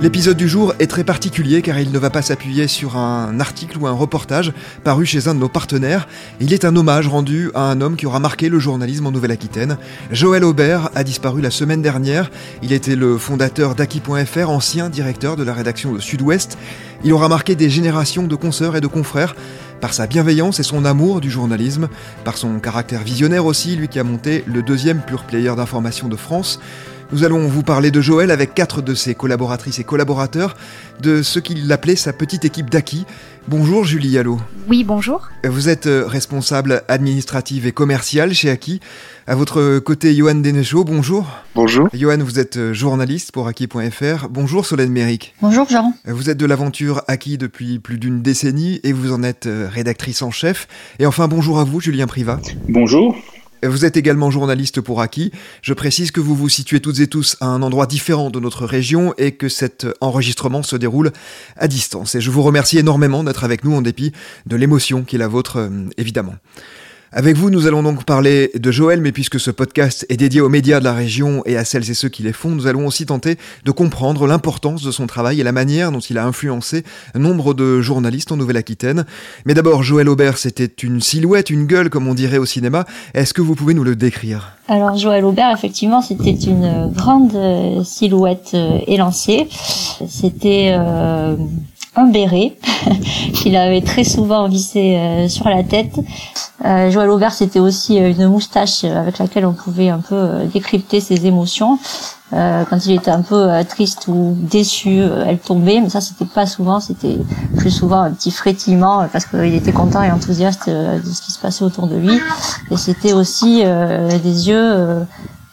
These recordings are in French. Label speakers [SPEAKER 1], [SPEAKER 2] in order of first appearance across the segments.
[SPEAKER 1] L'épisode du jour est très particulier car il ne va pas s'appuyer sur un article ou un reportage paru chez un de nos partenaires. Il est un hommage rendu à un homme qui aura marqué le journalisme en Nouvelle-Aquitaine. Joël Aubert a disparu la semaine dernière. Il était le fondateur d'Aki.fr, ancien directeur de la rédaction de Sud-Ouest. Il aura marqué des générations de consoeurs et de confrères par sa bienveillance et son amour du journalisme, par son caractère visionnaire aussi, lui qui a monté le deuxième pure player d'information de France. Nous allons vous parler de Joël avec quatre de ses collaboratrices et collaborateurs, de ce qu'il appelait sa petite équipe d'Aki. Bonjour Julie Allo.
[SPEAKER 2] Oui, bonjour.
[SPEAKER 1] Vous êtes euh, responsable administrative et commerciale chez Aki. À votre côté, Johan Denechaud, bonjour.
[SPEAKER 3] Bonjour.
[SPEAKER 1] Johan, vous êtes euh, journaliste pour Aki.fr. Bonjour Solène Méric.
[SPEAKER 2] Bonjour Jean.
[SPEAKER 1] Vous êtes de l'aventure Aki depuis plus d'une décennie et vous en êtes euh, rédactrice en chef. Et enfin, bonjour à vous, Julien Privat.
[SPEAKER 3] Bonjour.
[SPEAKER 1] Vous êtes également journaliste pour Aki. Je précise que vous vous situez toutes et tous à un endroit différent de notre région et que cet enregistrement se déroule à distance. Et je vous remercie énormément d'être avec nous en dépit de l'émotion qui est la vôtre, euh, évidemment. Avec vous, nous allons donc parler de Joël, mais puisque ce podcast est dédié aux médias de la région et à celles et ceux qui les font, nous allons aussi tenter de comprendre l'importance de son travail et la manière dont il a influencé nombre de journalistes en Nouvelle-Aquitaine. Mais d'abord, Joël Aubert, c'était une silhouette, une gueule, comme on dirait au cinéma. Est-ce que vous pouvez nous le décrire?
[SPEAKER 2] Alors Joël Aubert, effectivement, c'était une grande silhouette euh, élancée. C'était... Euh un béret qu'il avait très souvent vissé euh, sur la tête. Euh, Joël Aubert, c'était aussi une moustache avec laquelle on pouvait un peu décrypter ses émotions. Euh, quand il était un peu triste ou déçu, elle tombait, mais ça c'était pas souvent, c'était plus souvent un petit frétillement parce qu'il était content et enthousiaste de ce qui se passait autour de lui. Et c'était aussi des yeux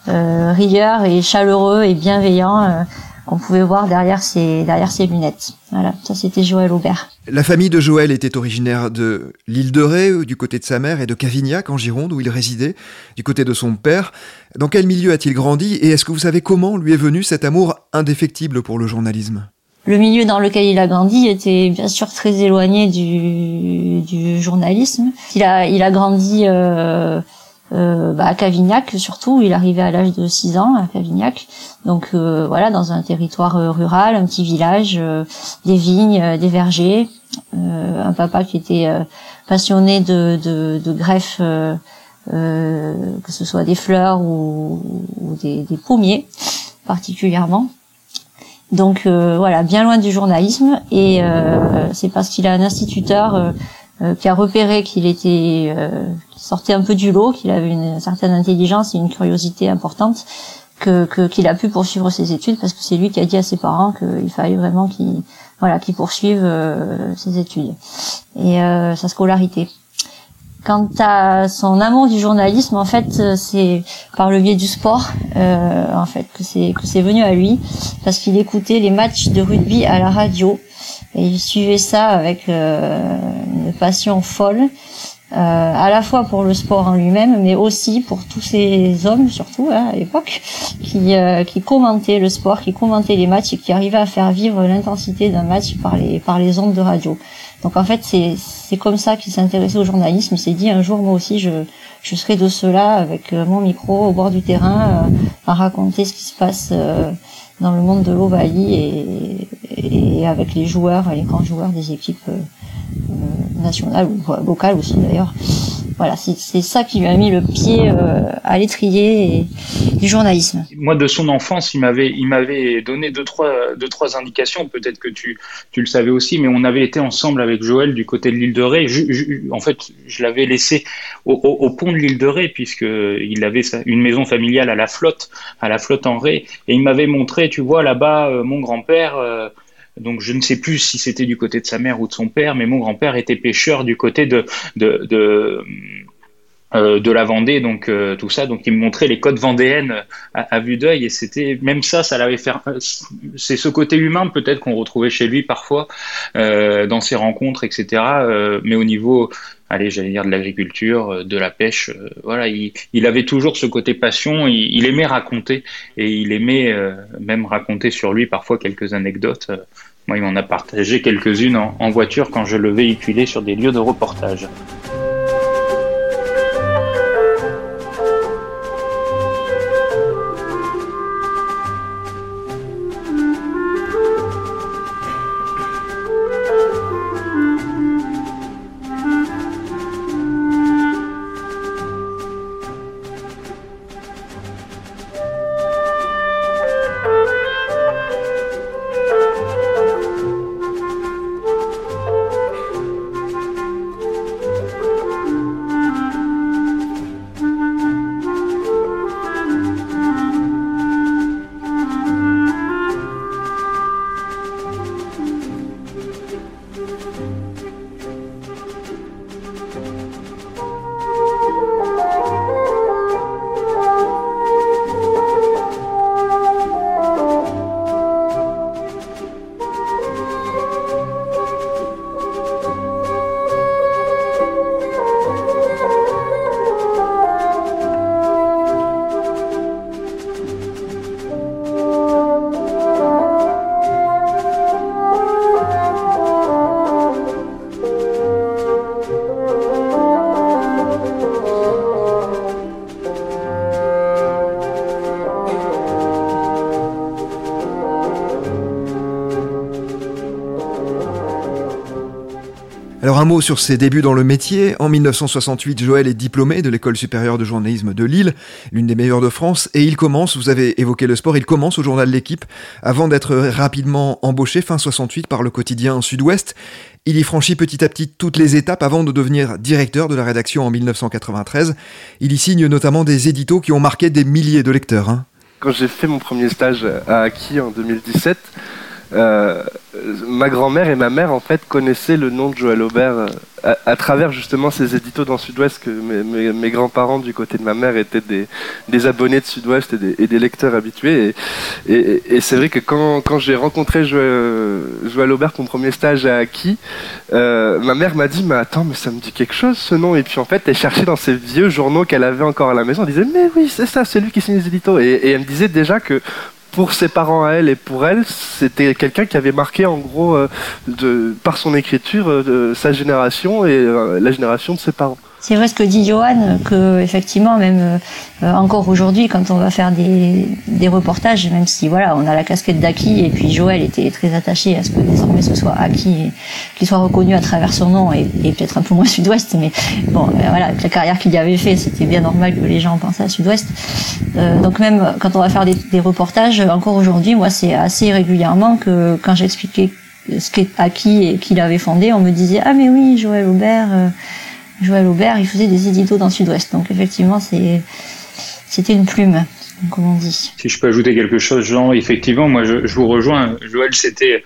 [SPEAKER 2] rieurs et chaleureux et bienveillants qu'on pouvait voir derrière ses, derrière ses lunettes. Voilà, ça c'était Joël Aubert.
[SPEAKER 1] La famille de Joël était originaire de l'île de Ré, du côté de sa mère, et de Cavignac, en Gironde, où il résidait, du côté de son père. Dans quel milieu a-t-il grandi, et est-ce que vous savez comment lui est venu cet amour indéfectible pour le journalisme?
[SPEAKER 2] Le milieu dans lequel il a grandi était bien sûr très éloigné du, du journalisme. Il a, il a grandi euh, euh, bah, à Cavignac surtout, il arrivait à l'âge de 6 ans à Cavignac. Donc euh, voilà, dans un territoire euh, rural, un petit village, des vignes, des vergers. un papa qui était passionné de, de, de greffe, que ce soit des fleurs ou, des, des, pommiers particulièrement. Donc voilà, bien loin du journalisme. Et c'est parce qu'il a un instituteur euh, qui a repéré qu'il était euh, sortait un peu du lot, qu'il avait une certaine intelligence et une curiosité importante, que qu'il a pu poursuivre ses études parce que c'est lui qui a dit à ses parents qu'il fallait vraiment qu'il voilà qu'il poursuive euh, ses études et sa scolarité. Quant à son amour du journalisme, en fait, c'est par le biais du sport, en fait, que c'est que c'est venu à lui, parce qu'il écoutait les matchs de rugby à la radio. Et il suivait ça avec euh, une passion folle, euh, à la fois pour le sport en lui-même, mais aussi pour tous ces hommes, surtout hein, à l'époque, qui, euh, qui commentaient le sport, qui commentaient les matchs et qui arrivaient à faire vivre l'intensité d'un match par les, par les ondes de radio. Donc en fait, c'est comme ça qu'il s'intéressait au journalisme. Il s'est dit un jour, moi aussi, je, je serai de cela avec mon micro au bord du terrain, à raconter ce qui se passe dans le monde de l'Ovalie et, et, avec les joueurs, les grands joueurs des équipes euh, nationales ou locales aussi d'ailleurs. voilà, c'est ça qui lui a mis le pied à l'étrier du journalisme.
[SPEAKER 3] Moi, de son enfance, il m'avait, il m'avait donné deux trois, deux trois indications. Peut-être que tu, tu le savais aussi, mais on avait été ensemble avec Joël du côté de l'île de Ré. en fait, je l'avais laissé au, pont de l'île de Ré puisque il avait une maison familiale à la flotte, à la flotte en Ré, et il m'avait montré, tu vois, là-bas, mon grand-père donc je ne sais plus si c'était du côté de sa mère ou de son père, mais mon grand-père était pêcheur du côté de de, de, euh, la Vendée, donc euh, tout ça. Donc il me montrait les côtes vendéennes à, vue d'œil, et c'était même ça, ça l'avait fait. C'est ce côté humain peut-être qu'on retrouvait chez lui parfois euh, dans ses rencontres, etc. mais au niveau allez, j'allais dire de l'agriculture, de la pêche. voilà, il, avait toujours ce côté passion. Il aimait raconter et il aimait même raconter sur lui parfois quelques anecdotes. Moi, il m'en a partagé quelques-unes en, voiture quand je le véhiculais sur des lieux de reportage.
[SPEAKER 1] Alors un mot sur ses débuts dans le métier. En 1968, Joël est diplômé de l'école supérieure de journalisme de Lille, l'une des meilleures de France, et il commence, vous avez évoqué le sport, il commence au journal L'équipe avant d'être rapidement embauché fin 68 par le quotidien Sud-Ouest. Il y franchit petit à petit toutes les étapes avant de devenir directeur de la rédaction en 1993. Il y signe notamment des éditos qui ont marqué des milliers de lecteurs. Hein.
[SPEAKER 4] Quand j'ai fait mon premier stage à Aki en 2017, euh, ma grand-mère et ma mère en fait connaissaient le nom de Joël Aubert euh, à, travers justement ces éditos dans Sud-Ouest que mes, grands-parents du côté de ma mère étaient des, abonnés de Sud-Ouest et, des, lecteurs habitués. Et, c'est vrai que quand, j'ai rencontré Joël, Aubert mon premier stage à Aki euh, ma mère m'a dit mais attends mais ça me dit quelque chose ce nom. Et puis en fait elle cherchait dans ses vieux journaux qu'elle avait encore à la maison. Elle disait mais oui c'est ça c'est lui qui signe les éditos. Et elle me disait déjà que pour ses parents à elle et pour elle, c'était quelqu'un qui avait marqué en gros euh, de, par son écriture euh, sa génération et euh, la génération de ses parents.
[SPEAKER 2] C'est vrai ce que dit Johan, que effectivement, même euh, encore aujourd'hui, quand on va faire des, des, reportages, même si voilà, on a la casquette d'Aki, et puis Joël était très attaché à ce que désormais ce soit Aki, et qu'il soit reconnu à travers son nom, et, peut-être un peu moins Sud-Ouest, mais bon, euh, voilà, avec la carrière qu'il y avait fait, c'était bien normal que les gens pensaient à Sud-Ouest. Euh, donc même quand on va faire des, des reportages, encore aujourd'hui, moi, c'est assez régulièrement que quand j'expliquais ce qu'est Aki et qu'il avait fondé, on me disait ah mais oui, Joël Aubert. Joël Aubert, il faisait des éditos dans le Sud-Ouest. Donc effectivement, c'était une plume, comme on dit.
[SPEAKER 3] Si je peux ajouter quelque chose, Jean, effectivement, moi je, vous rejoins. Joël, c'était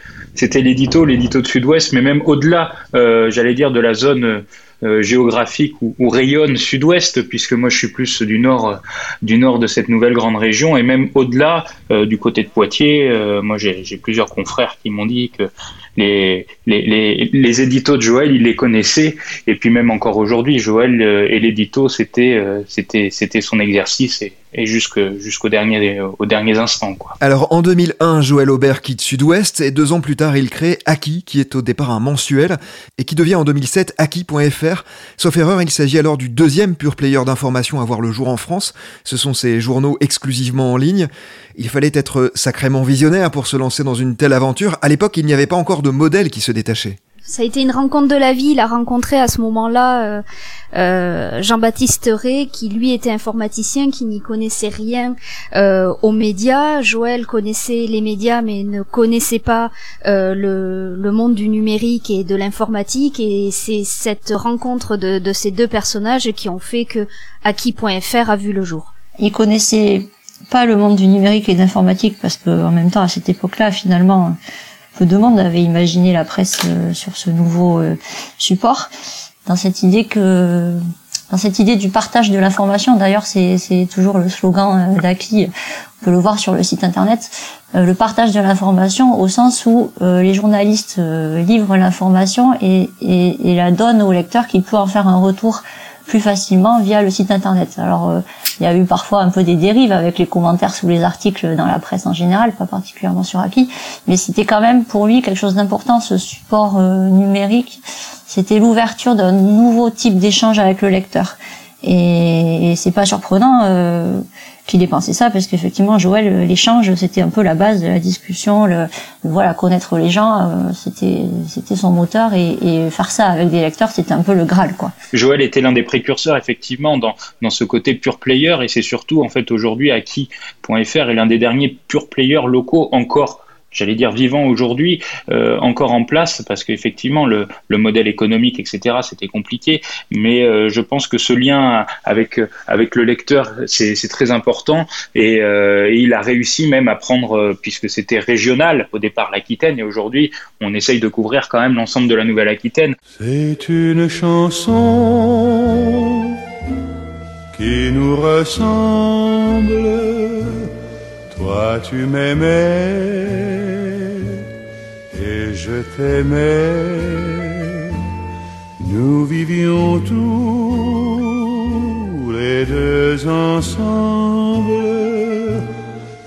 [SPEAKER 3] l'édito, l'édito de Sud-Ouest, mais même au-delà, euh, j'allais dire, de la zone euh, géographique où, rayonne Sud-Ouest, puisque moi je suis plus du nord, du nord de cette nouvelle grande région, et même au-delà, euh, du côté de Poitiers, moi j'ai plusieurs confrères qui m'ont dit que les, les, éditos de Joël, il les connaissait. Et puis même encore aujourd'hui, Joël euh, et l'édito, c'était euh, c'était c'était son exercice et jusqu'au dernier aux derniers instants quoi.
[SPEAKER 1] Alors en 2001, Joël Aubert quitte Sud-Ouest et deux ans plus tard, il crée Aki, qui est au départ un mensuel et qui devient en 2007 Aki.fr. Sauf erreur, il s'agit alors du deuxième pure player d'information à voir le jour en France. Ce sont ces journaux exclusivement en ligne. Il fallait être sacrément visionnaire pour se lancer dans une telle aventure. À l'époque, il n'y avait pas encore de modèle qui se détachait.
[SPEAKER 5] Ça a été une rencontre de la vie. Il a rencontré à ce moment-là euh, euh, Jean-Baptiste Rey, qui lui était informaticien, qui n'y connaissait rien euh, aux médias. Joël connaissait les médias, mais ne connaissait pas euh, le, le, monde du numérique et de l'informatique. Et c'est cette rencontre de, de, ces deux personnages qui ont fait que Aki.fr a vu le jour.
[SPEAKER 2] Il connaissait pas le monde du numérique et de l'informatique parce que en même temps à cette époque-là finalement peu de monde avait imaginé la presse euh, sur ce nouveau euh, support dans cette idée que dans cette idée du partage de l'information. D'ailleurs c'est toujours le slogan euh, d'Aki on peut le voir sur le site internet. Le partage de l'information au sens où les journalistes livrent l'information et, et, et, la donnent au lecteur qui peut en faire un retour plus facilement via le site internet. Alors euh, il y a eu parfois un peu des dérives avec les commentaires sous les articles dans la presse en général, pas particulièrement sur Aki, mais c'était quand même pour lui quelque chose d'important ce support euh, numérique. C'était l'ouverture d'un nouveau type d'échange avec le lecteur. Et, et c'est pas surprenant euh, qu'il ait pensé ça parce qu'effectivement Joël l'échange c'était un peu la base de la discussion voilà connaître les gens euh, c'était c'était son moteur et, faire ça avec des lecteurs c'était un peu le graal quoi.
[SPEAKER 3] Joël était l'un des précurseurs effectivement dans dans ce côté pure player et c'est surtout en fait aujourd'hui Aki.fr est l'un des derniers pure players locaux encore j'allais dire vivant aujourd'hui, euh, encore en place, parce qu'effectivement le, le, modèle économique, etc., c'était compliqué, mais euh, je pense que ce lien avec, avec le lecteur, c'est très important, et, euh, et, il a réussi même à prendre, euh, puisque c'était régional au départ l'Aquitaine, et aujourd'hui on essaye de couvrir quand même l'ensemble de la Nouvelle-Aquitaine.
[SPEAKER 6] C'est une chanson qui nous ressemble, toi tu m'aimais je t'aimais, nous vivions tous les deux ensemble,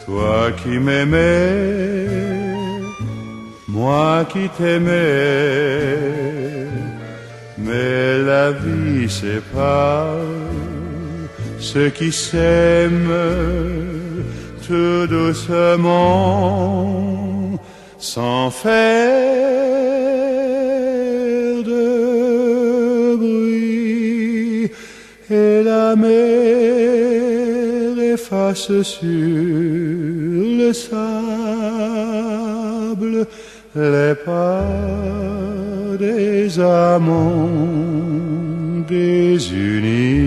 [SPEAKER 6] toi qui m'aimais, moi qui t'aimais, mais la vie sépare ceux qui s'aiment tout doucement sans faire de bruit et la mer efface sur le sable les pas des amants désunis.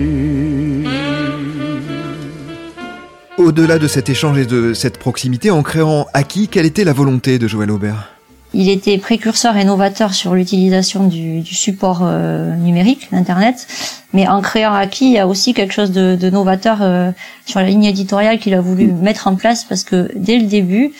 [SPEAKER 1] Au-delà de cet échange et de cette proximité, en créant Aki, quelle était la volonté de Joël Aubert?
[SPEAKER 2] Il était précurseur et novateur sur l'utilisation du, du, support euh, numérique, d'Internet. Mais en créant Aki, il y a aussi quelque chose de, de novateur euh, sur la ligne éditoriale qu'il a voulu mettre en place parce que dès le début,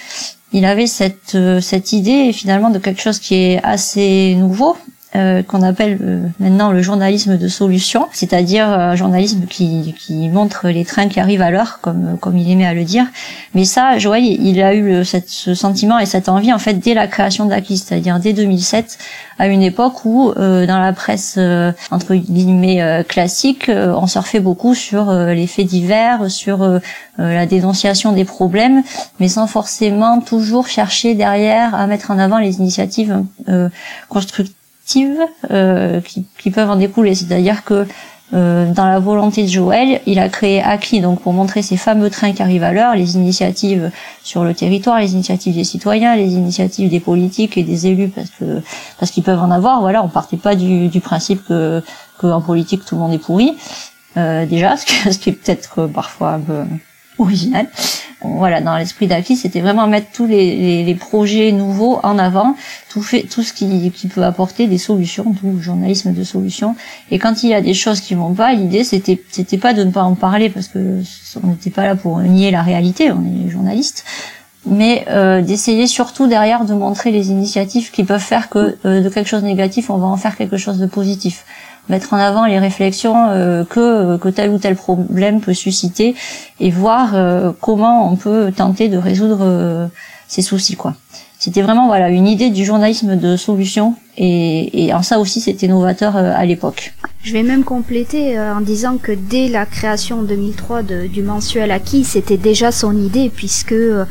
[SPEAKER 2] il avait cette, euh, cette idée finalement de quelque chose qui est assez nouveau euh, qu'on appelle euh, maintenant le journalisme de solution, c'est-à-dire un journalisme qui, qui montre les trains qui arrivent à l'heure, comme comme il aimait à le dire. Mais ça, Joël, il a eu cette, ce sentiment et cette envie en fait dès la création d'Aki, c'est-à-dire dès 2007, à une époque où euh, dans la presse entre guillemets classique, on surfait beaucoup sur les faits divers, sur la dénonciation des problèmes, mais sans forcément toujours chercher derrière à mettre en avant les initiatives constructives euh, qui, qui, peuvent en découler. C'est-à-dire que euh, dans la volonté de Joël, il a créé Aki donc pour montrer ces fameux trains qui arrivent à l'heure, les initiatives sur le territoire, les initiatives des citoyens, les initiatives des politiques et des élus parce que parce qu'ils peuvent en avoir. Voilà, on partait pas du, du principe que qu'en politique tout le monde est pourri. Euh, déjà, ce ce qui est peut-être parfois un peu original. Voilà, dans l'esprit d'Aki, c'était vraiment mettre tous les, les, projets nouveaux en avant, tout fait, tout ce qui, qui peut apporter des solutions, tout le journalisme de solutions. Et quand il y a des choses qui vont pas, l'idée c'était c'était pas de ne pas en parler parce que on n'était pas là pour nier la réalité, on est journaliste, mais euh, d'essayer surtout derrière de montrer les initiatives qui peuvent faire que euh, de quelque chose de négatif, on va en faire quelque chose de positif mettre en avant les réflexions euh, que, que tel ou tel problème peut susciter et voir comment on peut tenter de résoudre ces soucis quoi. C'était vraiment voilà une idée du journalisme de solution et, et en ça aussi c'était novateur euh, à l'époque.
[SPEAKER 5] Je vais même compléter euh, en disant que dès la création en 2003 de, du mensuel acquis, c'était déjà son idée puisque euh,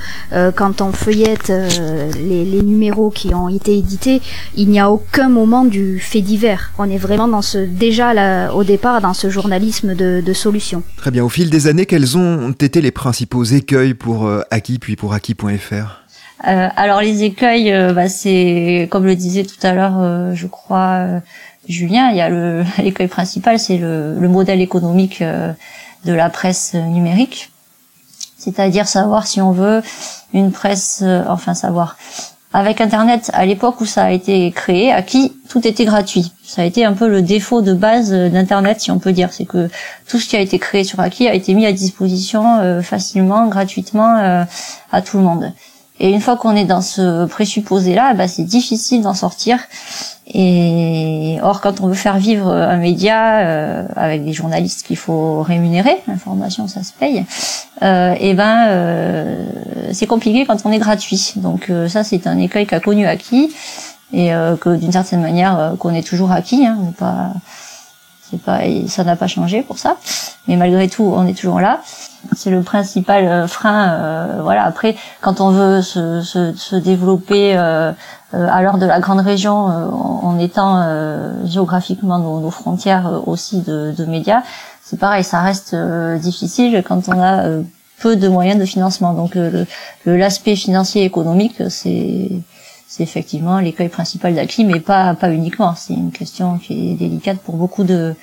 [SPEAKER 5] quand on feuillette les, les, numéros qui ont été édités, il n'y a aucun moment du fait divers. On est vraiment dans ce déjà là, au départ dans ce journalisme de, de solution.
[SPEAKER 1] Très bien. Au fil des années, quels ont été les principaux écueils pour Acquis puis pour Acquis.fr
[SPEAKER 2] euh, alors les écueils, euh, bah, c'est comme le disait tout à l'heure, euh, je crois Julien, il y a le l'écueil principal, c'est le, le, modèle économique de la presse numérique, c'est-à-dire savoir si on veut une presse, enfin savoir. Avec Internet, à l'époque où ça a été créé, à qui tout était gratuit. Ça a été un peu le défaut de base d'Internet, si on peut dire. C'est que tout ce qui a été créé sur Aki a été mis à disposition facilement, gratuitement à tout le monde. Et une fois qu'on est dans ce présupposé-là, bah, c'est difficile d'en sortir. Et or, quand on veut faire vivre un média euh, avec des journalistes qu'il faut rémunérer, l'information ça se paye, euh, et ben euh, c'est compliqué quand on est gratuit. Donc euh, ça c'est un écueil qu'a connu acquis et euh, que d'une certaine manière qu'on est toujours acquis. Hein, pas, c'est pas, ça n'a pas changé pour ça. Mais malgré tout, on est toujours là c'est le principal euh, frein. Euh, voilà. Après, quand on veut se, se, se développer euh, à l'heure de la grande région, en, étant géographiquement nos, nos, frontières aussi de, de médias, c'est pareil, ça reste difficile quand on a peu de moyens de financement. Donc l'aspect financier et économique, c'est c'est effectivement l'écueil principal d'acquis, mais pas pas uniquement. C'est une question qui est délicate pour beaucoup de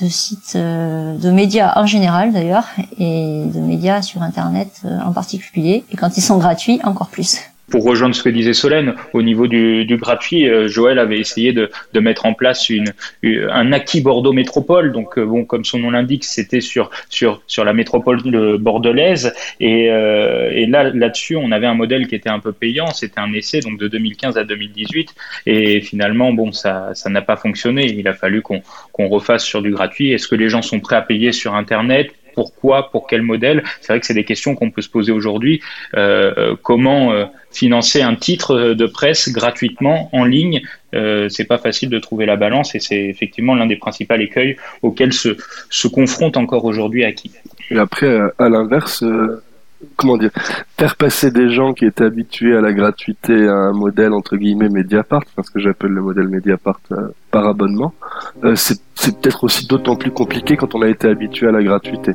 [SPEAKER 2] de sites euh, de médias en général d'ailleurs et de médias sur internet euh, en particulier. Et quand ils sont gratuits encore plus
[SPEAKER 3] pour rejoindre ce que disait Solène, au niveau du, du gratuit, euh, Joël avait essayé de, mettre en place une, un acquis Bordeaux Métropole. Donc, euh, bon, comme son nom l'indique, c'était sur, sur, sur la métropole bordelaise. Et, euh, et là, là-dessus, on avait un modèle qui était un peu payant. C'était un essai, donc de 2015 à 2018. Et finalement, bon, ça, ça n'a pas fonctionné. Il a fallu qu'on qu'on refasse sur du gratuit. Est-ce que les gens sont prêts à payer sur Internet? Pourquoi, pour quel modèle C'est vrai que c'est des questions qu'on peut se poser aujourd'hui. Euh, euh comment euh, financer un titre de presse gratuitement en ligne euh, C'est pas facile de trouver la balance et c'est effectivement l'un des principaux écueils auxquels se, se confronte encore aujourd'hui Aki.
[SPEAKER 4] Et après, à l'inverse, comment dire, faire passer des gens qui étaient habitués à la gratuité à un modèle entre guillemets Mediapart, ce que j'appelle le modèle Mediapart par abonnement, c'est peut-être aussi d'autant plus compliqué quand on a été habitué à la gratuité.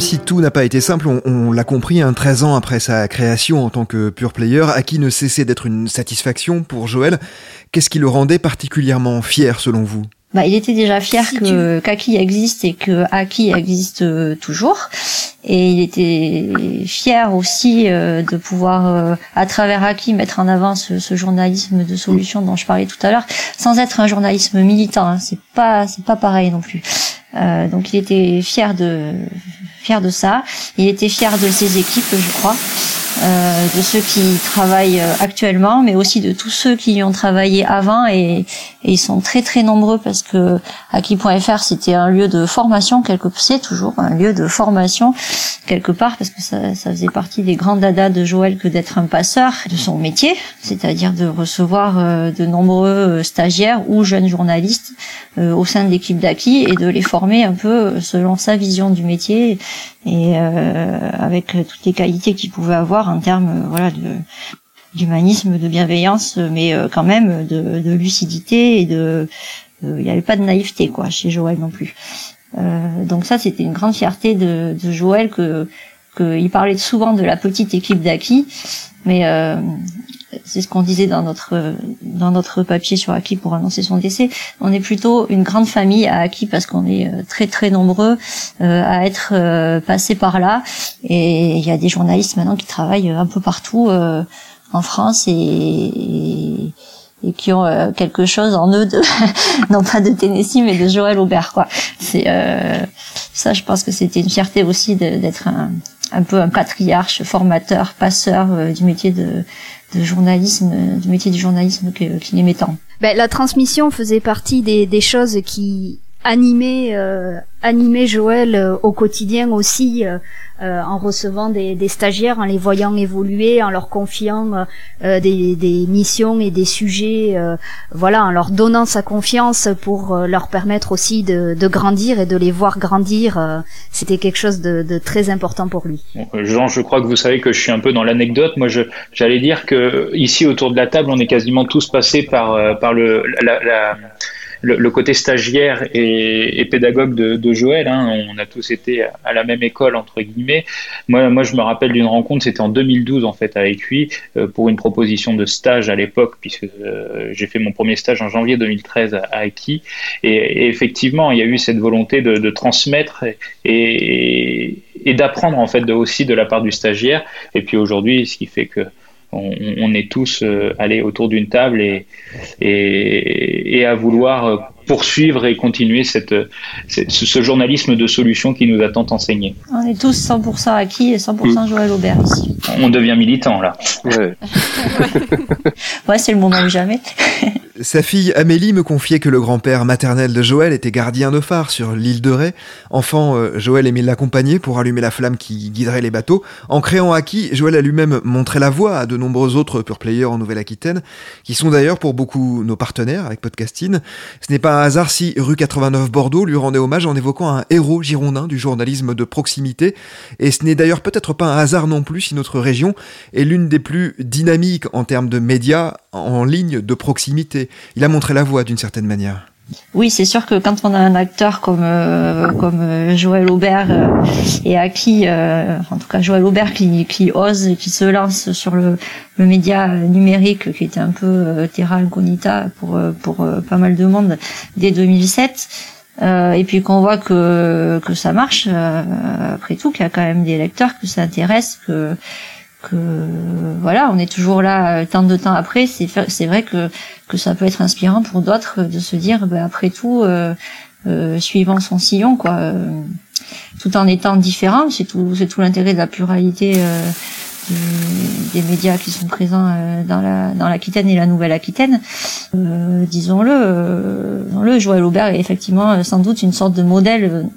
[SPEAKER 1] Même si tout n'a pas été simple, on, l'a compris, un hein, 13 ans après sa création en tant que pure player, Aki ne cessait d'être une satisfaction pour Joël. Qu'est-ce qui le rendait particulièrement fier selon vous?
[SPEAKER 2] Bah, il était déjà fier que qu'Aki existe et que Aki existe euh, toujours. Et il était fier aussi euh, de pouvoir, euh, à travers Aki, mettre en avant ce, ce, journalisme de solution dont je parlais tout à l'heure, sans être un journalisme militant. Hein. C'est pas, c'est pas pareil non plus. donc il était fier de fier de ça. Il était fier de ses équipes, je crois, euh, de ceux qui travaillent euh, actuellement, mais aussi de tous ceux qui y ont travaillé avant. Et, et ils sont très très nombreux parce que Aki.fr c'était un lieu de formation quelque c'est toujours un lieu de formation quelque part parce que ça, ça faisait partie des grands dadas de Joël que d'être un passeur de son métier, c'est-à-dire de recevoir euh, de nombreux stagiaires ou jeunes journalistes au sein de l'équipe d'Aki et de les former un peu selon sa vision du métier et avec toutes les qualités qu'il pouvait avoir en termes voilà de d'humanisme, de bienveillance, mais euh, quand même de, de, lucidité et de il n'y avait pas de naïveté quoi chez Joël non plus. donc ça, c'était une grande fierté de, de Joël que qu'il parlait souvent de la petite équipe d'Aki, mais c'est ce qu'on disait dans notre dans notre papier sur Aki pour annoncer son décès. On est plutôt une grande famille à Aki parce qu'on est euh, très très nombreux euh, à être euh, passés par là. Et il y a des journalistes maintenant qui travaillent un peu partout en France et, et, qui ont quelque chose en eux de non pas de Tennessee mais de Joël Aubert quoi. C'est ça, je pense que c'était une fierté aussi d'être un, un peu un patriarche, formateur, passeur du métier de de journalisme, du métier du journalisme qu'il aimait tant.
[SPEAKER 5] Ben, la transmission faisait partie des, des choses qui animaient, euh, animaient Joël euh, au quotidien aussi. Euh, euh, en recevant des, des, stagiaires, en les voyant évoluer, en leur confiant euh, euh, des, des, missions et des sujets, voilà, en leur donnant sa confiance pour leur permettre aussi de, de, grandir et de les voir grandir. C'était quelque chose de, de, très important pour lui.
[SPEAKER 3] Jean, je crois que vous savez que je suis un peu dans l'anecdote. Moi, j'allais dire que ici autour de la table, on est quasiment tous passés par par le la, la le, côté stagiaire et, pédagogue de, Joël. Hein, on a tous été à la même école entre guillemets. Moi, moi, je me rappelle d'une rencontre, c'était en 2012 en fait avec lui euh, pour une proposition de stage à l'époque, puisque euh, j'ai fait mon premier stage en janvier 2013 à, à Et, effectivement, il y a eu cette volonté de, de transmettre et, et d'apprendre en fait de, aussi de la part du stagiaire. Et puis aujourd'hui, ce qui fait que on, est tous euh, allés autour d'une table et, et, à vouloir euh, poursuivre et continuer cette, ce journalisme de solution qui nous a tant enseigné.
[SPEAKER 2] On est tous 100% acquis et 100% Joël Aubert ici.
[SPEAKER 3] On devient militant là.
[SPEAKER 2] Ouais, ouais c'est le moment ou jamais.
[SPEAKER 1] Sa fille Amélie me confiait que le grand-père maternel de Joël était gardien de phare sur l'île de Ré. Enfant, euh, Joël aimait l'accompagner pour allumer la flamme qui guiderait les bateaux. En créant Aki, Joël a lui-même montré la voie à de nombreux autres pure players en Nouvelle-Aquitaine, qui sont d'ailleurs pour beaucoup nos partenaires avec Podcasting. Ce n'est pas un hasard si Rue 89 Bordeaux lui rendait hommage en évoquant un héros girondin du journalisme de proximité. Et ce n'est d'ailleurs peut-être pas un hasard non plus si notre région est l'une des plus dynamiques en termes de médias en ligne de proximité il a montré la voie d'une certaine manière.
[SPEAKER 2] Oui, c'est sûr que quand on a un acteur comme euh, comme euh, Joël Aubert euh, et à qui, en tout cas Joël Aubert qui, qui ose, qui se lance sur le, le média numérique, qui était un peu terra incognita pour pour pas mal de monde dès 2007. et puis qu'on voit que que ça marche après tout qu'il y a quand même des lecteurs que ça intéresse que que voilà, on est toujours là tant de temps après. C'est c'est vrai que que ça peut être inspirant pour d'autres de se dire, ben, après tout, euh, euh, suivant son sillon, quoi, euh, tout en étant différent. C'est tout, c'est tout l'intérêt de la pluralité euh, des, médias qui sont présents dans la dans l'Aquitaine et la Nouvelle-Aquitaine. disons-le, le Joël Aubert est effectivement sans doute une sorte de modèle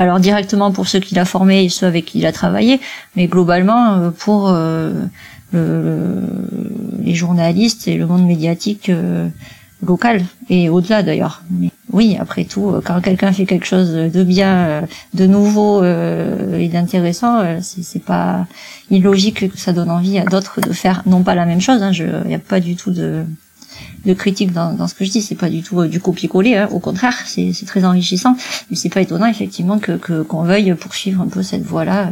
[SPEAKER 2] alors directement pour ceux qu'il a formés et ceux avec qui il a travaillé, mais globalement euh, pour euh, les journalistes et le monde médiatique euh, local et au-delà d'ailleurs. oui, après tout, quand quelqu'un fait quelque chose de bien, de nouveau et d'intéressant, c'est pas illogique que ça donne envie à d'autres de faire non pas la même chose. Il hein, n'y a pas du tout de de critique dans, dans ce que je dis. C'est pas du tout euh, du copier-coller. Hein. Au contraire, c'est très enrichissant. Mais c'est pas étonnant effectivement que qu'on veuille poursuivre un peu cette voie-là euh,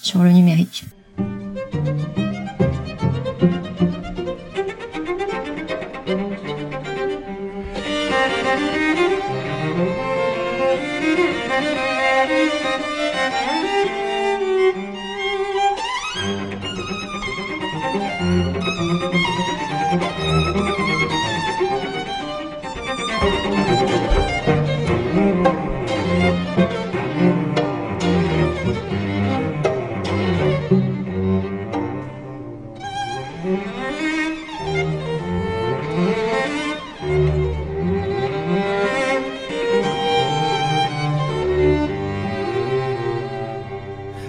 [SPEAKER 2] sur le numérique.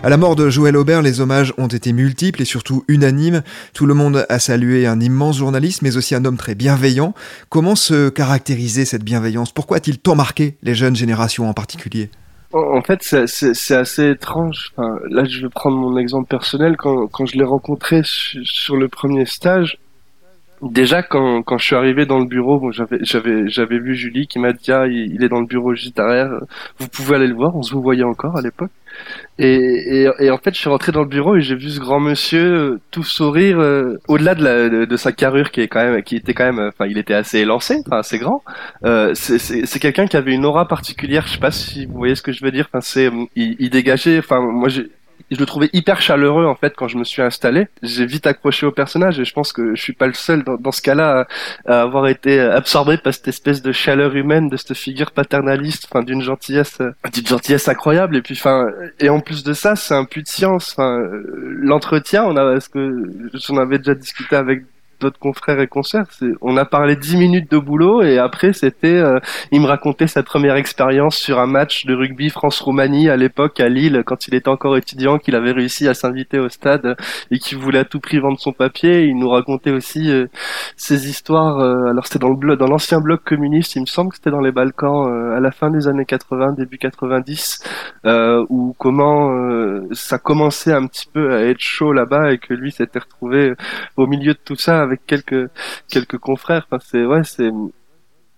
[SPEAKER 1] À la mort de Joël Aubert, les hommages ont été multiples et surtout unanimes. Tout le monde a salué un immense journaliste, mais aussi un homme très bienveillant. Comment se caractériser cette bienveillance? Pourquoi a-t-il tant marqué les jeunes générations en particulier?
[SPEAKER 4] En fait, c'est assez étrange. là, je vais prendre mon exemple personnel. Quand, je l'ai rencontré sur le premier stage, Déjà, quand, je suis arrivé dans le bureau, j'avais, vu Julie qui m'a dit, ah, il, est dans le bureau juste derrière, vous pouvez aller le voir, on se voyait encore à l'époque. Et, et, en fait, je suis rentré dans le bureau et j'ai vu ce grand monsieur euh, tout sourire, euh, au-delà de, la, de, sa carrure qui est quand même, qui était quand même, enfin, il était assez élancé, enfin, assez grand. Euh, c'est, quelqu'un qui avait une aura particulière. Je sais pas si vous voyez ce que je veux dire. Enfin, c'est, il, il dégageait. Enfin, moi, je le trouvais hyper chaleureux en fait quand je me suis installé. J'ai vite accroché au personnage et je pense que je suis pas le seul dans, ce cas-là à, avoir été absorbé par cette espèce de chaleur humaine, de cette figure paternaliste, enfin d'une gentillesse, d'une gentillesse incroyable. Et puis enfin et en plus de ça, c'est un puits de science. Enfin l'entretien, on a, ce que j'en avais déjà discuté avec d'autres confrères et concerts. On a parlé dix minutes de boulot et après c'était, euh, il me racontait sa première expérience sur un match de rugby France-Roumanie à l'époque à Lille quand il était encore étudiant, qu'il avait réussi à s'inviter au stade et qu'il voulait à tout prix vendre son papier. Il nous racontait aussi euh, ses histoires. Euh, alors c'était dans le dans l'ancien bloc communiste, il me semble que c'était dans les Balkans à la fin des années 80, début 90, où comment ça commençait un petit peu à être chaud là-bas et que lui s'était retrouvé au milieu de tout ça avec quelques quelques confrères. Enfin, c'est ouais, c'est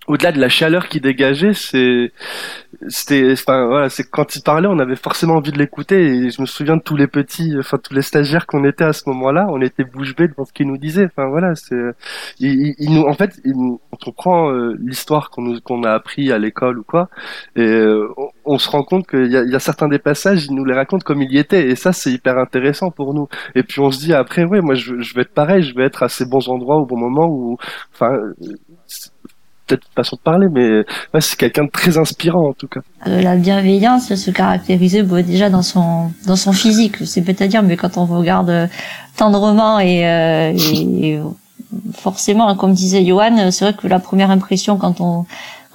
[SPEAKER 4] au-delà de la chaleur qui dégageait, c'est c'était enfin voilà, c'est quand il parlait, on avait forcément envie de l'écouter et je me souviens de tous les petits enfin tous les stagiaires qu'on était à ce moment-là, on était bouche bée devant ce qu'il nous disait. Enfin voilà, c'est il, nous en fait, il, quand on prend euh, l'histoire qu'on nous qu'on a appris à l'école ou quoi et euh, on, se rend compte qu'il y a, y a certains des passages, il nous les raconte comme il y était et ça c'est hyper intéressant pour nous. Et puis on se dit après ouais, moi je, je vais être pareil, je vais être à ces bons endroits au bon moment où enfin peut-être façon de parler, mais c'est quelqu'un de très inspirant en tout cas.
[SPEAKER 2] Euh, la bienveillance se caractérisait bon, déjà dans son dans son physique, c'est peut-être mais quand on regarde euh, tendrement et, euh, et forcément, comme disait Johan, c'est vrai que la première impression quand on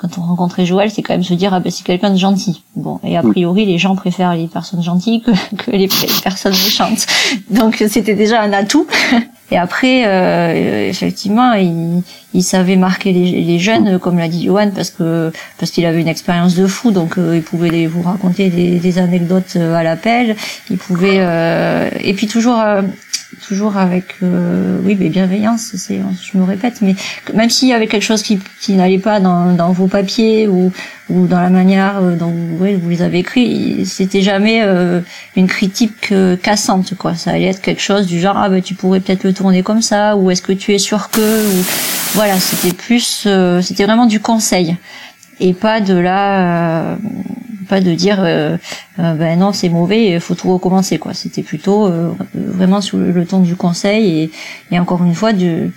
[SPEAKER 2] quand on rencontrait Joël, c'est quand même se dire ah ben c'est quelqu'un de gentil. Bon, et a priori les gens préfèrent les personnes gentilles que, que les, personnes méchantes. Donc c'était déjà un atout. Et après, euh, effectivement, il, il, savait marquer les, les jeunes, comme l'a dit Johan, parce que parce qu'il avait une expérience de fou, donc euh, il pouvait vous raconter des, des anecdotes euh, à l'appel. Il pouvait et puis toujours toujours avec euh, oui mais bienveillance c'est je me répète mais même s'il y avait quelque chose qui, qui n'allait pas dans, dans vos papiers ou ou dans la manière euh, dont vous, les avez écrits c'était jamais euh, une critique cassante quoi. Ça allait être quelque chose du genre ah ben tu pourrais peut-être le tourner comme ça ou est-ce que tu es sûr que ou voilà c'était plus c'était vraiment du conseil et pas de la de dire euh, euh, ben non c'est mauvais, il faut tout recommencer quoi. C'était plutôt euh, vraiment sous le, ton du conseil et, encore une fois de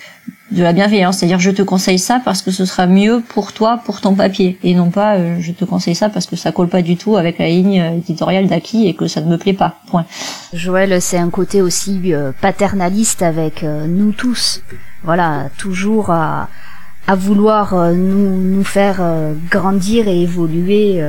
[SPEAKER 2] de la bienveillance, c'est-à-dire je te conseille ça parce que ce sera mieux pour toi, pour ton papier, et non pas je te conseille ça parce que ça colle pas du tout avec la ligne éditoriale d'Aki et que ça ne me plaît pas. Point.
[SPEAKER 5] Joël, c'est un côté aussi paternaliste avec nous tous. Voilà, toujours à à vouloir euh, nous, nous faire euh, grandir et évoluer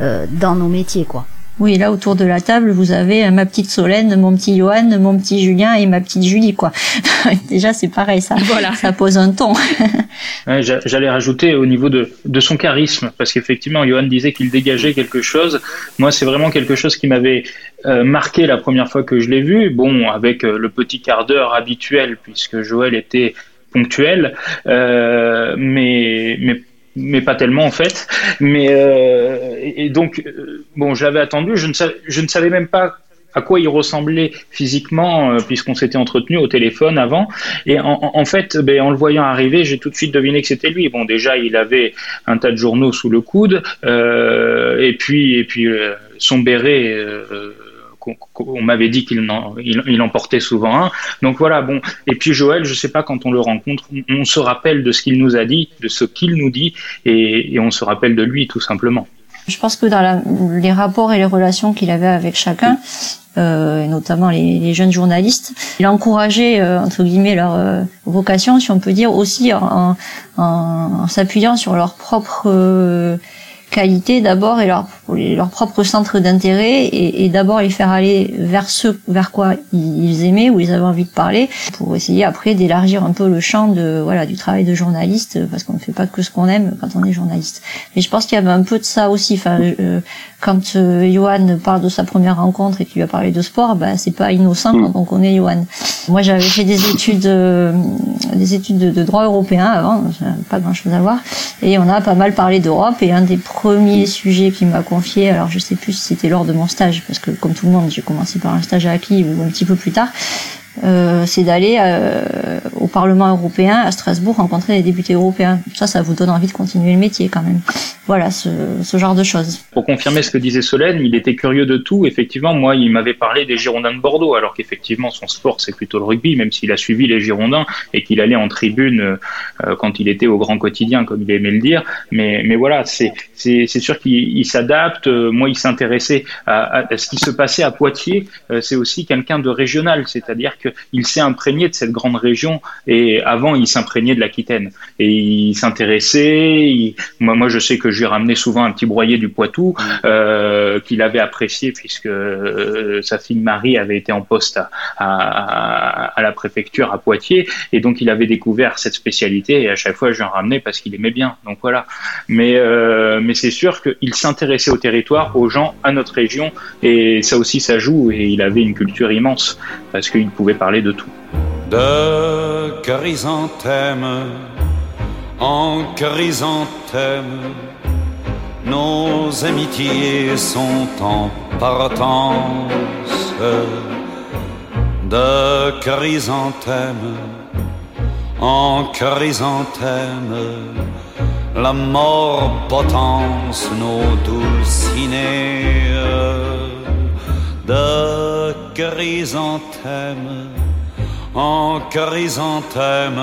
[SPEAKER 5] euh, dans nos métiers, quoi.
[SPEAKER 2] Oui, là autour de la table, vous avez ma petite Solène, mon petit Johan, mon petit Julien et ma petite Julie, quoi. Déjà, c'est pareil, ça. Voilà. Ça pose un ton.
[SPEAKER 3] J'allais rajouter au niveau de, de son charisme, parce qu'effectivement, Johan disait qu'il dégageait quelque chose. Moi, c'est vraiment quelque chose qui m'avait marqué la première fois que je l'ai vu. Bon, avec le petit quart d'heure habituel, puisque Joël était ponctuel, euh, mais mais mais pas tellement en fait. Mais euh, et, donc euh, bon, je l'avais attendu. Je ne savais, je ne savais même pas à quoi il ressemblait physiquement puisqu'on s'était entretenu au téléphone avant et en, fait ben, en le voyant arriver j'ai tout de suite deviné que c'était lui bon déjà il avait un tas de journaux sous le coude et puis et puis son béret on m'avait dit qu'il en, portait souvent un. Donc voilà, bon. Et puis Joël, je sais pas, quand on le rencontre, on, se rappelle de ce qu'il nous a dit, de ce qu'il nous dit, et, on se rappelle de lui, tout simplement.
[SPEAKER 2] Je pense que dans les rapports et les relations qu'il avait avec chacun, euh, notamment les, jeunes journalistes, il a encouragé, euh, entre guillemets, leur euh, vocation, si on peut dire, aussi en s'appuyant sur leur propre qualités d'abord et leur, leur propre centre d'intérêt et, et d'abord les faire aller vers ce vers quoi ils aimaient ou ils avaient envie de parler pour essayer après d'élargir un peu le champ de voilà du travail de journaliste parce qu'on ne fait pas que ce qu'on aime quand on est journaliste. Mais je pense qu'il y avait un peu de ça aussi. Enfin, euh, quand euh, Johan parle de sa première rencontre et qu'il lui a parlé de sport, bah c'est pas innocent quand on connaît Johan. Moi, j'avais fait des études euh, des études de, de droit européen avant, pas grand chose à voir, et on a pas mal parlé d'Europe et un des premier sujet qu'il m'a confié, alors je sais plus si c'était lors de mon stage, parce que comme tout le monde, j'ai commencé par un stage à Aki ou un petit peu plus tard, euh, c'est d'aller euh, au Parlement européen à Strasbourg rencontrer les députés européens. Ça, ça vous donne envie de continuer le métier quand même. Voilà, ce, ce genre de choses.
[SPEAKER 3] Pour confirmer ce que disait Solène, il était curieux de tout. Effectivement, moi, il m'avait parlé des Girondins de Bordeaux, alors qu'effectivement, son sport, c'est plutôt le rugby, même s'il a suivi les Girondins et qu'il allait en tribune euh, quand il était au grand quotidien, comme il aimait le dire. Mais, mais voilà, c'est sûr qu'il s'adapte. Moi, il s'intéressait à, à, ce qui se passait à Poitiers. c'est aussi quelqu'un de régional, c'est-à-dire qu'il s'est imprégné de cette grande région et avant il s'imprégnait de l'Aquitaine et il s'intéressait. Moi, moi je sais que je lui ai ramené souvent un petit broyer du Poitou euh, qu'il avait apprécié puisque euh, sa fille Marie avait été en poste à, à, à, la préfecture à Poitiers et donc il avait découvert cette spécialité et à chaque fois je lui en ramenais parce qu'il aimait bien. Donc voilà. Mais euh, mais c'est sûr qu'il s'intéressait au territoire, aux gens, à notre région et ça aussi ça joue et il avait une culture immense parce qu'il pouvait parler de tout.
[SPEAKER 6] De chrysanthème en chrysanthème, nos amitiés sont en partance. De chrysanthème en chrysanthème, la mort potence nos dulcinées. De chrysanthème en chrysanthème,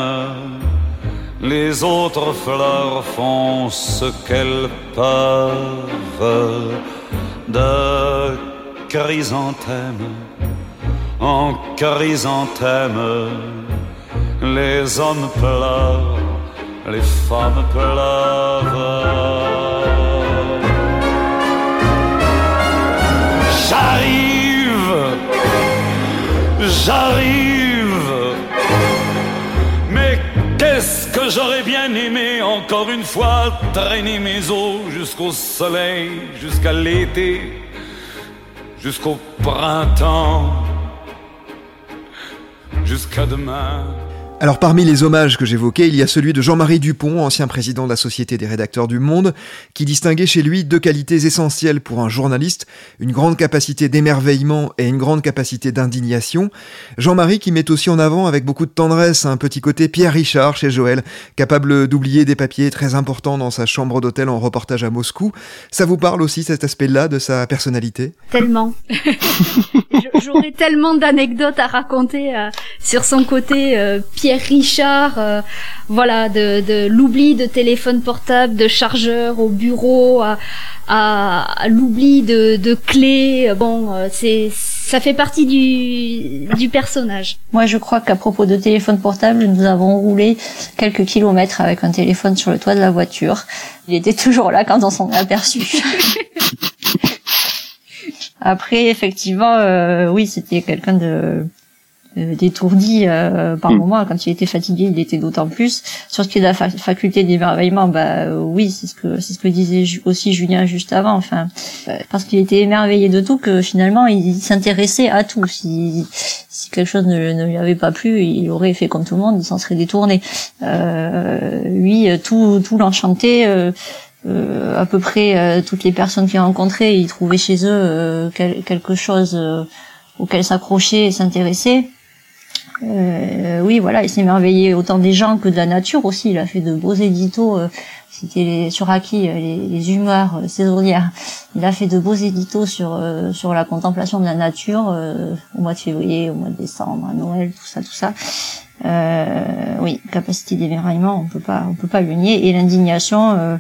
[SPEAKER 6] les autres fleurs font ce qu'elles peuvent. De chrysanthème en chrysanthème, les hommes pleurent, les femmes pleurent. J'arrive, mais qu'est-ce que j'aurais bien aimé encore une fois traîner mes os jusqu'au soleil, jusqu'à l'été, jusqu'au printemps, jusqu'à demain.
[SPEAKER 1] Alors parmi les hommages que j'évoquais, il y a celui de Jean-Marie Dupont, ancien président de la Société des rédacteurs du Monde, qui distinguait chez lui deux qualités essentielles pour un journaliste, une grande capacité d'émerveillement et une grande capacité d'indignation. Jean-Marie qui met aussi en avant avec beaucoup de tendresse un petit côté Pierre Richard chez Joël, capable d'oublier des papiers très importants dans sa chambre d'hôtel en reportage à Moscou. Ça vous parle aussi cet aspect-là de sa personnalité?
[SPEAKER 5] Tellement. J'aurais tellement d'anecdotes à raconter euh, sur son côté euh, Pierre Richard, euh, voilà, de, de l'oubli de téléphone portable, de chargeur au bureau, à, à, à l'oubli de, de clés. Bon, euh, c'est ça fait partie du, du personnage.
[SPEAKER 2] Moi, je crois qu'à propos de téléphone portable, nous avons roulé quelques kilomètres avec un téléphone sur le toit de la voiture. Il était toujours là quand on s'en est aperçu. Après, effectivement, euh, oui, c'était quelqu'un de euh, d'étourdi euh, par
[SPEAKER 3] Mm.
[SPEAKER 2] moment. Quand il était fatigué il était d'autant plus. Sur ce qui est de la fa- faculté d'émerveillement bah euh, oui c'est ce que c'est ce que disait Ju- aussi Julien juste avant. Enfin euh, parce qu'il était émerveillé de tout que finalement il s'intéressait à tout. Si si quelque chose ne, ne lui avait pas plu il aurait fait comme tout le monde il s'en serait détourné. Euh, lui tout tout l'enchantait euh, euh, à peu près euh, toutes les personnes qu'il rencontrait il trouvait chez eux euh, quel- quelque chose euh, auquel s'accrocher et s'intéresser euh, oui, voilà, il s'émerveillait autant des gens que de la nature aussi. Il a fait de beaux éditos. euh, C'était les, sur Aki, euh, les, les humeurs euh, saisonnières. Il a fait de beaux éditos sur euh, sur la contemplation de la nature euh, au mois de février, au mois de décembre, à Noël, tout ça, tout ça. Oui, capacité d'émerveillement, on peut pas, on peut pas le nier. Et l'indignation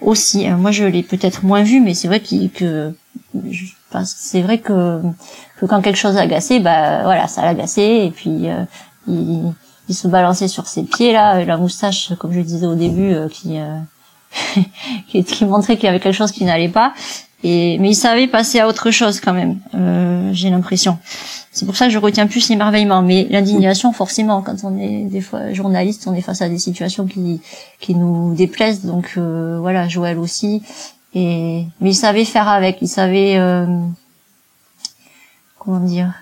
[SPEAKER 2] aussi. Moi, je l'ai peut-être moins vu, mais c'est vrai que parce que c'est vrai que que quand quelque chose l'agaçait, bah voilà, ça l'agaçait et puis euh, il, il se balançait sur ses pieds là, la moustache, comme je disais au début, euh, qui euh, qui, qui montrait qu'il y avait quelque chose qui n'allait pas. Et mais il savait passer à autre chose quand même. Euh, J'ai l'impression. C'est pour ça que je retiens plus l'émerveillement, mais l'indignation forcément quand on est des fois journaliste, on est face à des situations qui qui nous déplaisent. Donc euh, voilà, Joël aussi. Et mais il savait faire avec. Il savait euh, comment dire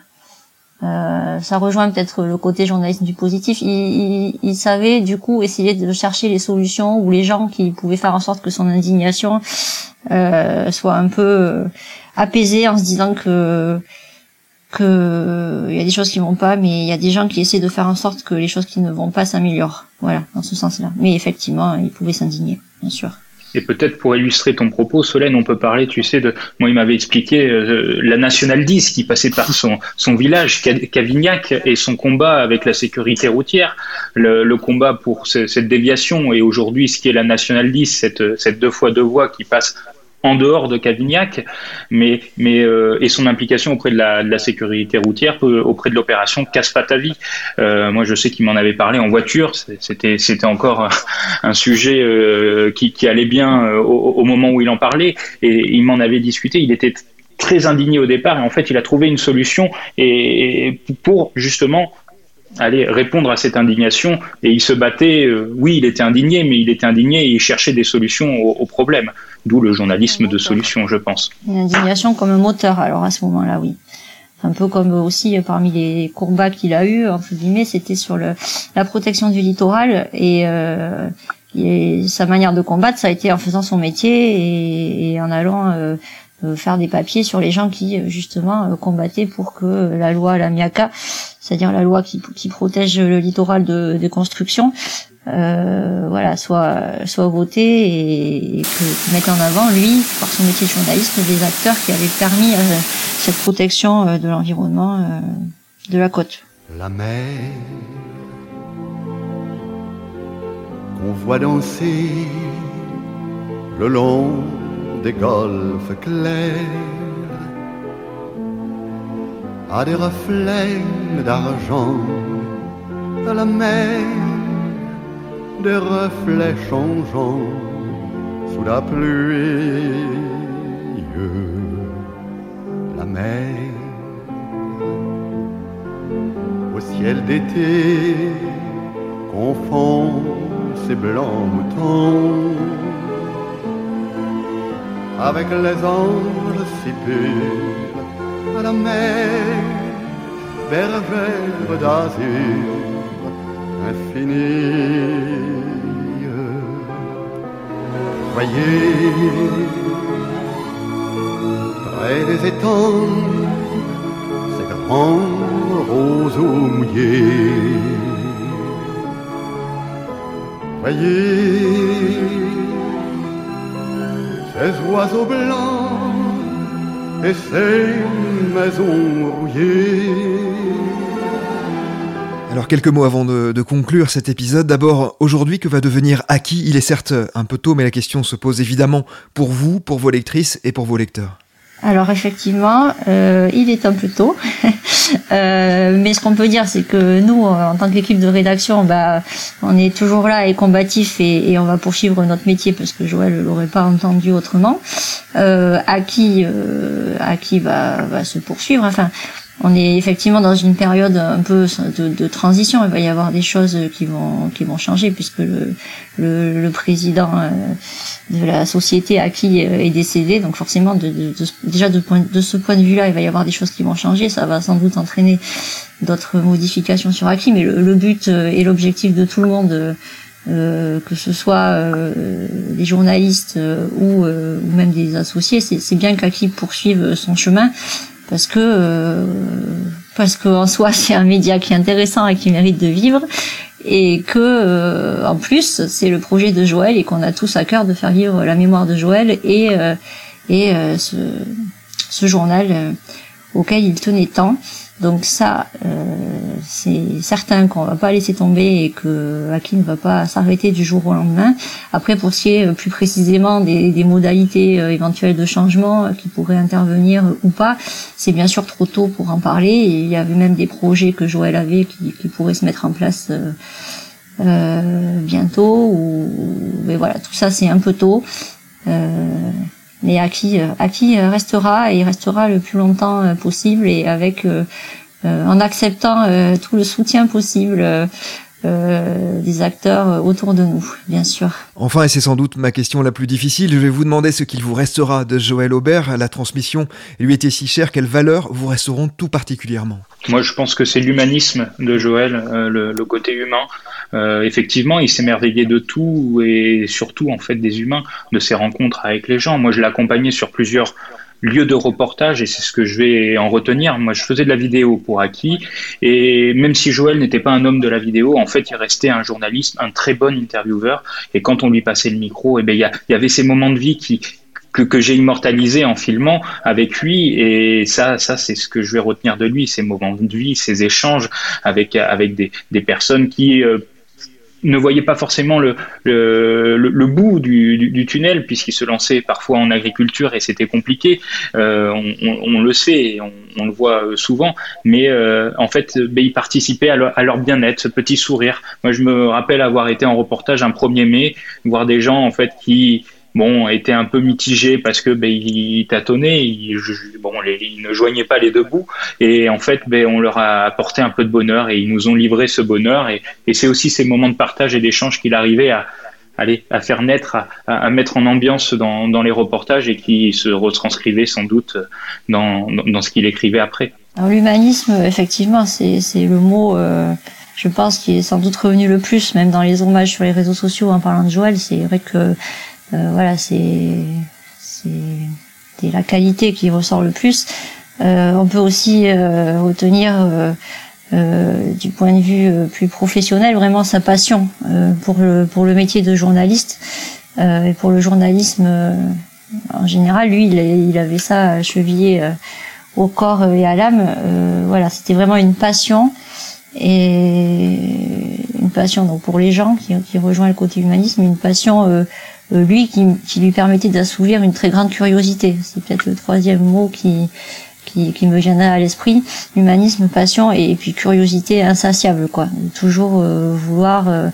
[SPEAKER 2] euh, ça rejoint peut-être le côté journaliste du positif. Il, il, savait du coup essayer de chercher les solutions ou les gens qui pouvaient faire en sorte que son indignation euh, soit un peu euh, apaisée en se disant que que il y a des choses qui vont pas, mais il y a des gens qui essaient de faire en sorte que les choses qui ne vont pas s'améliorent. Voilà, dans ce sens-là. Mais effectivement, il pouvait s'indigner, bien sûr.
[SPEAKER 3] Et peut-être pour illustrer ton propos, Solène, on peut parler, tu sais, de. Moi, il m'avait expliqué euh, la Nationale 10 qui passait par son, son village, Cavignac, et son combat avec la sécurité routière, le, le combat pour cette déviation, et aujourd'hui, ce qui est la Nationale 10, cette, cette deux fois deux voies qui passe en dehors de Cavignac, mais, mais euh, et son implication auprès de la, de la sécurité routière, auprès de l'opération Casse pas. Euh, moi, je sais qu'il m'en avait parlé en voiture. C'était c'était encore un sujet euh, qui, qui allait bien euh, au, au, moment où il en parlait, et il m'en avait discuté. Il était très indigné au départ, et en fait, il a trouvé une solution et pour justement aller répondre à cette indignation. Et il se battait, euh, oui, il était indigné, mais il était indigné et il cherchait des solutions aux, problèmes. D'où le journalisme de solution, je pense.
[SPEAKER 2] Une indignation comme moteur, alors à ce moment-là, oui. Un peu comme aussi euh, parmi les combats qu'il a eu, entre guillemets, c'était sur le, la protection du littoral et, euh, et, sa manière de combattre, ça a été en faisant son métier et, et en allant euh, faire des papiers sur les gens qui justement combattaient pour que la loi la MIACA c'est-à-dire la loi qui, protège le littoral de, construction, euh, voilà, soit soit votée et, et que, mette en avant lui, par son métier de journaliste, des acteurs qui avaient permis euh, cette protection euh, de l'environnement euh, de la côte.
[SPEAKER 7] La mer qu'on voit danser le long des golfes clairs à des reflets d'argent à la mer, des reflets changeants sous la pluie. La mer au ciel d'été confond ses blancs moutons avec les anges si purs à la mer bergère d'azur infinie. Voyez, près des étangs, ces grands roseaux mouillés. Voyez,
[SPEAKER 1] Alors quelques mots avant de, de conclure cet épisode. D'abord, aujourd'hui, que va devenir Aki? Il est certes un peu tôt, mais la question se pose évidemment pour vous, pour vos lectrices et pour vos lecteurs.
[SPEAKER 2] Alors effectivement, euh, il est un peu tôt, euh, mais ce qu'on peut dire, c'est que nous, en tant qu'équipe de rédaction, bah, on est toujours là et combatif et, on va poursuivre notre métier parce que Joël l'aurait pas entendu autrement. Euh, Aki, euh, Aki va, va se poursuivre. Enfin, on est effectivement dans une période un peu de, transition. Il va y avoir des choses qui vont qui vont changer puisque le le, président euh, de la société à qui est décédé. Donc forcément, déjà de, ce point de vue-là, il va y avoir des choses qui vont changer. Ça va sans doute entraîner d'autres modifications sur Aki, mais le, but euh, et l'objectif de tout le monde. Euh, que ce soit euh, les journalistes euh, ou, ou, même des associés, c'est bien qu'Aki poursuive son chemin parce que euh, parce qu'en soi c'est un média qui est intéressant et qui mérite de vivre et que euh, en plus c'est le projet de Joël et qu'on a tous à cœur de faire vivre la mémoire de Joël et euh, et ce, ce journal auquel il tenait tant donc ça, euh, c'est certain qu'on va pas laisser tomber et que Aki ne va pas s'arrêter du jour au lendemain. Après, pour ce qui est plus précisément des, des modalités euh, éventuelles de changement qui pourraient intervenir ou pas, c'est bien sûr trop tôt pour en parler. Il y avait même des projets que Joël avait qui, qui pourraient se mettre en place. Euh, bientôt. Ou, mais voilà, tout ça c'est un peu tôt. Mais Aki, Aki restera et il restera le plus longtemps possible et avec en acceptant tout le soutien possible euh, des acteurs autour de nous, bien sûr.
[SPEAKER 1] Enfin, et c'est sans doute ma question la plus difficile, je vais vous demander ce qu'il vous restera de Joël Aubert. La transmission lui était si chère, quelles valeurs vous resteront tout particulièrement?
[SPEAKER 3] Moi, je pense que c'est l'humanisme de Joël, euh, le, côté humain. Euh, effectivement, il s'émerveillait de tout et surtout, en fait, des humains, de ses rencontres avec les gens. Moi, je l'ai accompagné sur plusieurs lieu de reportage et c'est ce que je vais en retenir. Moi, je faisais de la vidéo pour Aki et même si Joël n'était pas un homme de la vidéo, en fait, il restait un journaliste, un très bon intervieweur et quand on lui passait le micro, et eh ben, il y, avait ces moments de vie qui, que, que j'ai immortalisé en filmant avec lui et ça ça c'est ce que je vais retenir de lui ces moments de vie ces échanges avec avec des, des personnes qui euh, ne voyait pas forcément le, le, le, bout du, du, tunnel puisqu'il se lançait parfois en agriculture et c'était compliqué. Euh, on, on, le sait, on, on, le voit souvent, mais euh, en fait, ben, ils participaient à leur, leur bien-être, ce petit sourire. Moi, je me rappelle avoir été en reportage un 1er mai, voir des gens en fait qui bon, était un peu mitigé parce que ben, il tâtonnait, il, bon, il ne joignait pas les deux bouts, et en fait, ben, on leur a apporté un peu de bonheur et ils nous ont livré ce bonheur, et, c'est aussi ces moments de partage et d'échange qu'il arrivait à, aller à faire naître, à, à, mettre en ambiance dans, dans, les reportages et qui se retranscrivait sans doute dans, dans ce qu'il écrivait après.
[SPEAKER 2] L'humanisme, effectivement, c'est le mot. Euh je pense qui est sans doute revenu le plus, même dans les hommages sur les réseaux sociaux en parlant de Joël. C'est vrai que euh, voilà, c'est c'est la qualité qui ressort le plus. Euh, on peut aussi euh, retenir du point de vue plus professionnel vraiment sa passion pour le pour le métier de journaliste et pour le journalisme en général. Lui, il, il avait ça chevillé au corps et à l'âme. voilà, c'était vraiment une passion et une passion donc pour les gens qui, qui rejoint le côté humanisme, une passion lui qui, qui, lui permettait d'assouvir une très grande curiosité. C'est peut-être le troisième mot qui, qui, qui me viendrait à l'esprit. Humanisme, passion et, puis curiosité insatiable, quoi. Toujours euh, vouloir euh,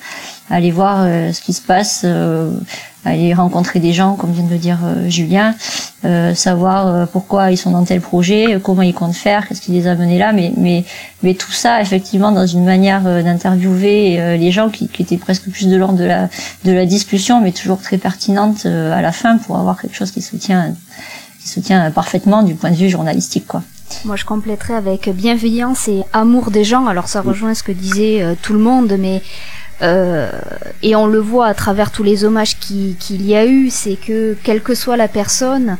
[SPEAKER 2] aller voir ce qui se passe, aller rencontrer des gens, comme vient de le dire euh, Julien, euh, savoir euh, pourquoi ils sont dans tel projet, comment ils comptent faire, qu'est-ce qui les a menés là, mais mais mais tout ça effectivement dans une manière d'interviewer les gens qui, qui étaient presque plus de l'ordre de la de la discussion, mais toujours très pertinente à la fin pour avoir quelque chose qui se tient qui se tient parfaitement du point de vue journalistique quoi.
[SPEAKER 5] Moi, je compléterais avec bienveillance et amour des gens. Alors, ça rejoint ce que disait tout le monde, mais euh, et on le voit à travers tous les hommages qu'il y a eu, c'est que quelle que soit la personne,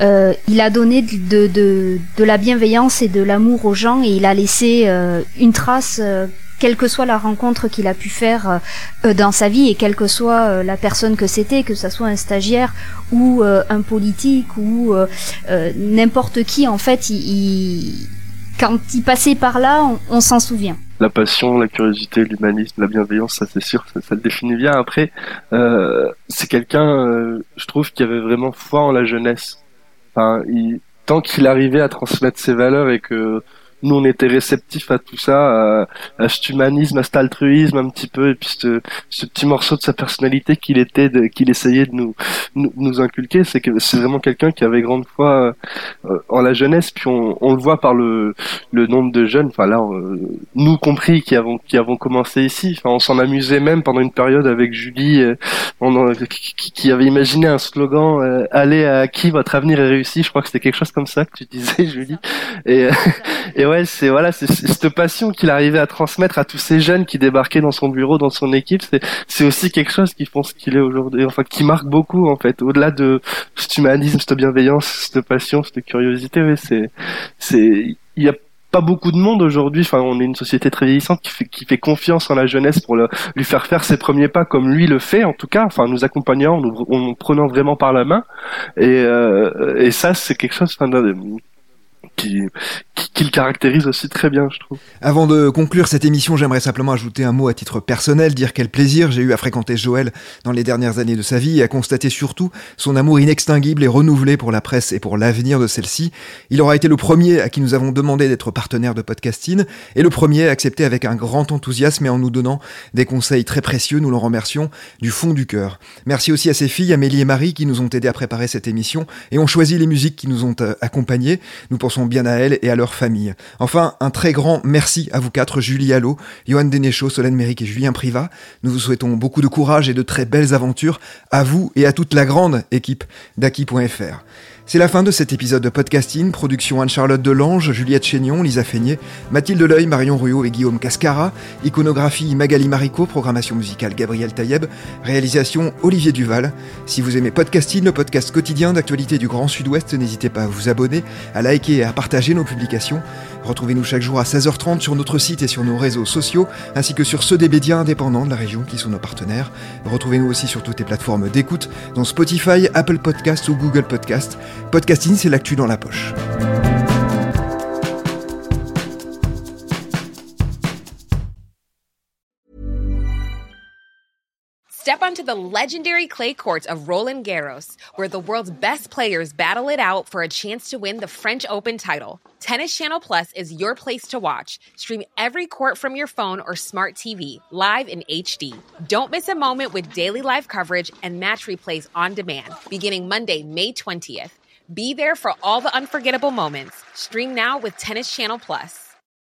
[SPEAKER 5] euh, il a donné de, de, de, la bienveillance et de l'amour aux gens et il a laissé euh, une trace, euh, quelle que soit la rencontre qu'il a pu faire euh, dans sa vie et quelle que soit la personne que c'était, que ce soit un stagiaire ou un politique ou n'importe qui, en fait, il, quand il passait par là, on s'en souvient
[SPEAKER 4] la passion, la curiosité, l'humanisme, la bienveillance, ça c'est sûr, ça, le définit bien. Après, euh, c'est quelqu'un, euh, je trouve, qui avait vraiment foi en la jeunesse. Enfin, il, tant qu'il arrivait à transmettre ses valeurs et que nous on était réceptifs à tout ça, à, à, cet humanisme, à cet altruisme un petit peu, et puis ce, ce petit morceau de sa personnalité qu'il était, qu'il essayait de nous, nous, inculquer, c'est que c'est vraiment quelqu'un qui avait grande foi euh, en la jeunesse, puis on, on, le voit par le, le nombre de jeunes, enfin là, euh, nous compris qui avons qui avons commencé ici, enfin on s'en amusait même pendant une période avec Julie, euh, on, qui, qui, avait imaginé un slogan allez à qui votre avenir est réussi, je crois que c'était quelque chose comme ça que tu disais Julie, et, et ouais, c'est voilà, c'est cette passion qu'il arrivait à transmettre à tous ces jeunes qui débarquaient dans son bureau, dans son équipe. C'est aussi quelque chose qui font ce qu'il est aujourd'hui, enfin qui marque beaucoup en fait. Au-delà de cet humanisme, cette bienveillance, cette passion, cette curiosité, ouais, c'est c'est il y a pas beaucoup de monde aujourd'hui. Enfin, on est une société très vieillissante qui fait, qui fait confiance en la jeunesse pour le, lui faire faire ses premiers pas comme lui le fait, en tout cas. Enfin, nous accompagnant, nous, en prenant vraiment par la main. Et, euh, et ça, c'est quelque chose. Enfin, qui, qui, le caractérise aussi très bien, je trouve.
[SPEAKER 1] Avant de conclure cette émission, j'aimerais simplement ajouter un mot à titre personnel, dire quel plaisir j'ai eu à fréquenter Joël dans les dernières années de sa vie et à constater surtout son amour inextinguible et renouvelé pour la presse et pour l'avenir de celle-ci. Il aura été le premier à qui nous avons demandé d'être partenaire de podcasting et le premier à accepter avec un grand enthousiasme et en nous donnant des conseils très précieux. Nous l'en remercions du fond du cœur. Merci aussi à ses filles, Amélie et Marie, qui nous ont aidés à préparer cette émission et ont choisi les musiques qui nous ont euh, accompagnés. Nous pensons bien à elles et à leur famille. Enfin, un très grand merci à vous quatre, Julie Allo, Johan Denéchaud, Solène Méric et Julien Privat. Nous vous souhaitons beaucoup de courage et de très belles aventures à vous et à toute la grande équipe d'Aki.fr. C'est la fin de cet épisode de podcasting. Production Anne-Charlotte Delange, Juliette Chénion, Lisa Feignet, Mathilde Leuil, Marion Ruot et Guillaume Cascara. Iconographie Magali Marico, programmation musicale Gabriel Taïeb. Réalisation Olivier Duval. Si vous aimez podcasting, le podcast quotidien d'actualité du Grand Sud-Ouest, n'hésitez pas à vous abonner, à liker et à partager nos publications. Retrouvez-nous chaque jour à 16h30 sur notre site et sur nos réseaux sociaux, ainsi que sur ceux des médias indépendants de la région qui sont nos partenaires. Retrouvez-nous aussi sur toutes les plateformes d'écoute, dont Spotify, Apple Podcast ou Google Podcast. Podcasting, c'est l'actu dans la poche.
[SPEAKER 8] Step onto the legendary clay courts of Roland Garros, where the world's best players battle it out for a chance to win the French Open title. Tennis Channel Plus is your place to watch. Stream every court from your phone or smart TV, live in HD. Don't miss a moment with daily live coverage and match replays on demand, beginning Monday, May 20th. Be there for all the unforgettable moments. Stream now with Tennis Channel Plus.